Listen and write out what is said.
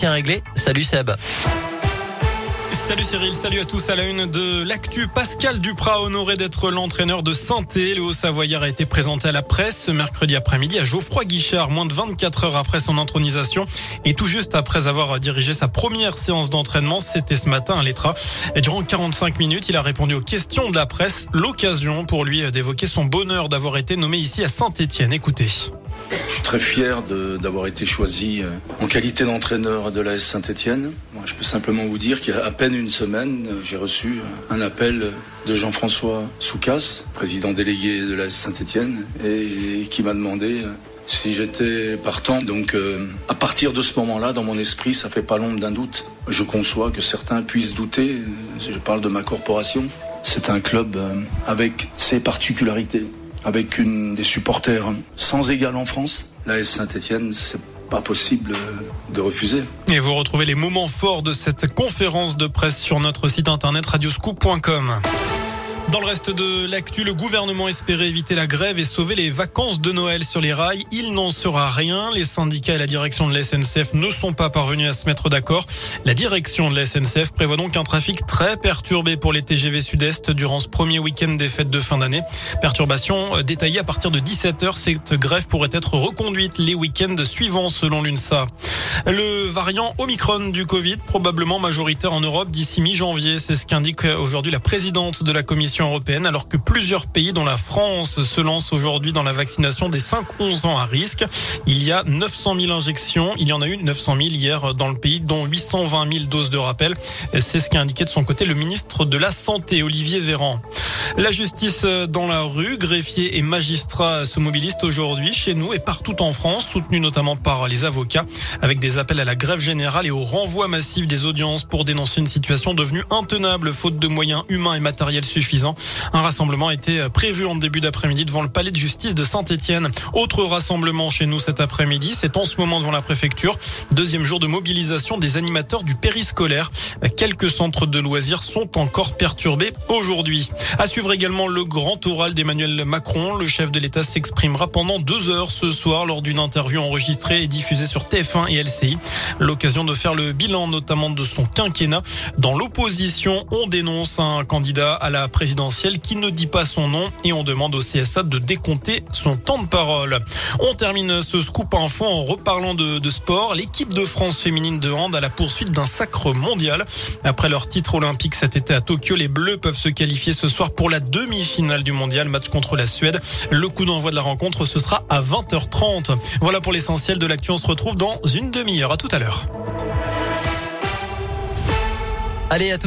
Tiens réglé. Salut Seb. Salut Cyril, salut à tous à la une de l'actu. Pascal Duprat honoré d'être l'entraîneur de Santé. Le Haut-Savoyard a été présenté à la presse ce mercredi après-midi à Geoffroy Guichard, moins de 24 heures après son intronisation et tout juste après avoir dirigé sa première séance d'entraînement. C'était ce matin à l'Etra. Et durant 45 minutes, il a répondu aux questions de la presse. L'occasion pour lui d'évoquer son bonheur d'avoir été nommé ici à Saint-Étienne. Écoutez. Je suis très fier d'avoir été choisi euh, en qualité d'entraîneur de l'AS Saint-Etienne. Je peux simplement vous dire qu'il y a à peine une semaine, euh, j'ai reçu euh, un appel de Jean-François Soucas, président délégué de l'AS Saint-Etienne, et qui m'a demandé si j'étais partant. Donc à partir de ce moment-là, dans mon esprit, ça fait pas l'ombre d'un doute. Je conçois que certains puissent douter, je parle de ma corporation. C'est un club avec ses particularités avec des supporters sans égal en France. La Saint-Etienne, c'est pas possible de refuser. Et vous retrouvez les moments forts de cette conférence de presse sur notre site internet radioscoop.com. Dans le reste de l'actu, le gouvernement espérait éviter la grève et sauver les vacances de Noël sur les rails. Il n'en sera rien. Les syndicats et la direction de la SNCF ne sont pas parvenus à se mettre d'accord. La direction de la SNCF prévoit donc un trafic très perturbé pour les TGV Sud-Est durant ce premier week-end des fêtes de fin d'année. Perturbation détaillée à partir de 17h. Cette grève pourrait être reconduite les week-ends suivants selon l'UNSA. Le variant Omicron du Covid, probablement majoritaire en Europe d'ici mi-janvier. C'est ce qu'indique aujourd'hui la présidente de la Commission européenne, alors que plusieurs pays, dont la France, se lancent aujourd'hui dans la vaccination des 5-11 ans à risque. Il y a 900 000 injections. Il y en a eu 900 000 hier dans le pays, dont 820 000 doses de rappel. C'est ce qu'a indiqué de son côté le ministre de la Santé, Olivier Véran. La justice dans la rue, greffiers et magistrats se mobilisent aujourd'hui chez nous et partout en France, soutenus notamment par les avocats, avec des appels à la grève générale et au renvoi massif des audiences pour dénoncer une situation devenue intenable faute de moyens humains et matériels suffisants. Un rassemblement a été prévu en début d'après-midi devant le palais de justice de Saint-Étienne. Autre rassemblement chez nous cet après-midi, c'est en ce moment devant la préfecture. Deuxième jour de mobilisation des animateurs du périscolaire. Quelques centres de loisirs sont encore perturbés aujourd'hui suivre également le grand oral d'Emmanuel Macron. Le chef de l'État s'exprimera pendant deux heures ce soir lors d'une interview enregistrée et diffusée sur TF1 et LCI. L'occasion de faire le bilan notamment de son quinquennat. Dans l'opposition, on dénonce un candidat à la qui ne dit pas son nom et on demande au CSA de décompter son temps de parole. On termine ce scoop info en reparlant de, de sport. L'équipe de France féminine de hand à la poursuite d'un sacre mondial. Après leur titre olympique cet été à Tokyo, les Bleus peuvent se qualifier ce soir pour la demi-finale du mondial, match contre la Suède. Le coup d'envoi de la rencontre, ce sera à 20h30. Voilà pour l'essentiel de l'actu. On se retrouve dans une demi-heure. À tout à l'heure. Allez, à tout